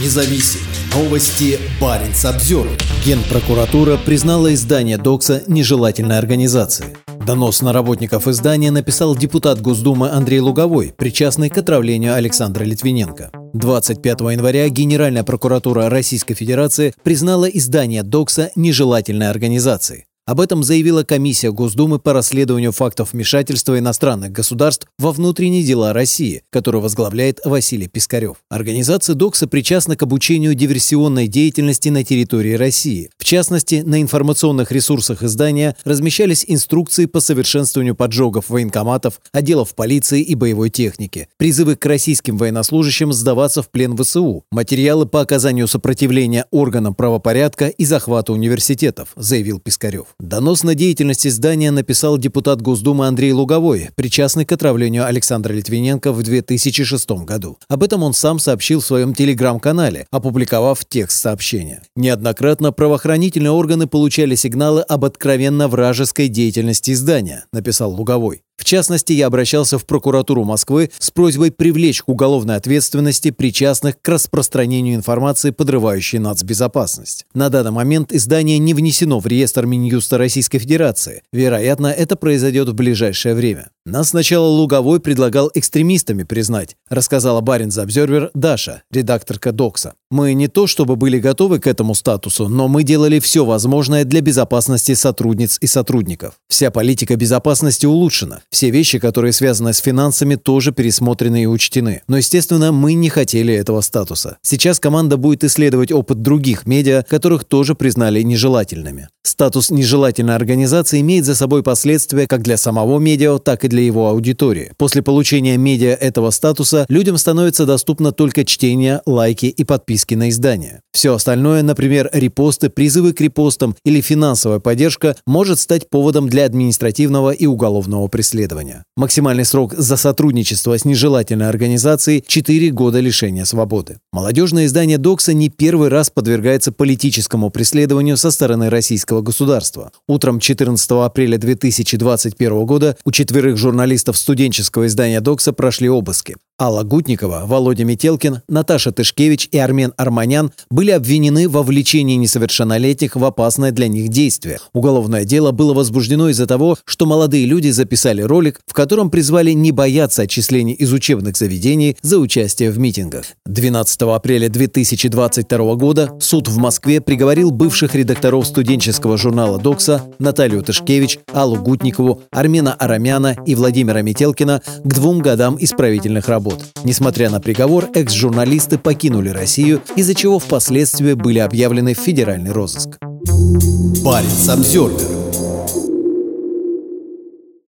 независим. Новости Баренц обзор. Генпрокуратура признала издание Докса нежелательной организацией. Донос на работников издания написал депутат Госдумы Андрей Луговой, причастный к отравлению Александра Литвиненко. 25 января Генеральная прокуратура Российской Федерации признала издание Докса нежелательной организацией. Об этом заявила комиссия Госдумы по расследованию фактов вмешательства иностранных государств во внутренние дела России, которую возглавляет Василий Пискарев. Организация ДОКСа причастна к обучению диверсионной деятельности на территории России. В частности, на информационных ресурсах издания размещались инструкции по совершенствованию поджогов военкоматов, отделов полиции и боевой техники, призывы к российским военнослужащим сдаваться в плен ВСУ, материалы по оказанию сопротивления органам правопорядка и захвату университетов, заявил Пискарев. Донос на деятельность издания написал депутат Госдумы Андрей Луговой, причастный к отравлению Александра Литвиненко в 2006 году. Об этом он сам сообщил в своем телеграм-канале, опубликовав текст сообщения. Неоднократно правоохранительные органы получали сигналы об откровенно вражеской деятельности издания, написал Луговой. В частности, я обращался в прокуратуру Москвы с просьбой привлечь к уголовной ответственности причастных к распространению информации, подрывающей нацбезопасность. На данный момент издание не внесено в реестр Минюста Российской Федерации. Вероятно, это произойдет в ближайшее время. Нас сначала Луговой предлагал экстремистами признать, рассказала Баринс Обзервер Даша, редакторка Докса. Мы не то чтобы были готовы к этому статусу, но мы делали все возможное для безопасности сотрудниц и сотрудников. Вся политика безопасности улучшена. Все вещи, которые связаны с финансами, тоже пересмотрены и учтены. Но, естественно, мы не хотели этого статуса. Сейчас команда будет исследовать опыт других медиа, которых тоже признали нежелательными. Статус нежелательной организации имеет за собой последствия как для самого медиа, так и для его аудитории. После получения медиа этого статуса людям становится доступно только чтение, лайки и подписки на издание. Все остальное, например, репосты, призывы к репостам или финансовая поддержка, может стать поводом для административного и уголовного преследования. Максимальный срок за сотрудничество с нежелательной организацией – 4 года лишения свободы. Молодежное издание «Докса» не первый раз подвергается политическому преследованию со стороны российского государства. Утром 14 апреля 2021 года у четверых журналистов студенческого издания «Докса» прошли обыски. Алла Гутникова, Володя Метелкин, Наташа Тышкевич и Армен Арманян были обвинены во влечении несовершеннолетних в опасное для них действие. Уголовное дело было возбуждено из-за того, что молодые люди записали ролик, в котором призвали не бояться отчислений из учебных заведений за участие в митингах. 12 апреля 2022 года суд в Москве приговорил бывших редакторов студенческого журнала «Докса» Наталью Тышкевич, Аллу Гутникову, Армена Арамяна и Владимира Метелкина к двум годам исправительных работ работ. Несмотря на приговор, экс-журналисты покинули Россию, из-за чего впоследствии были объявлены в федеральный розыск. Парень Самсервер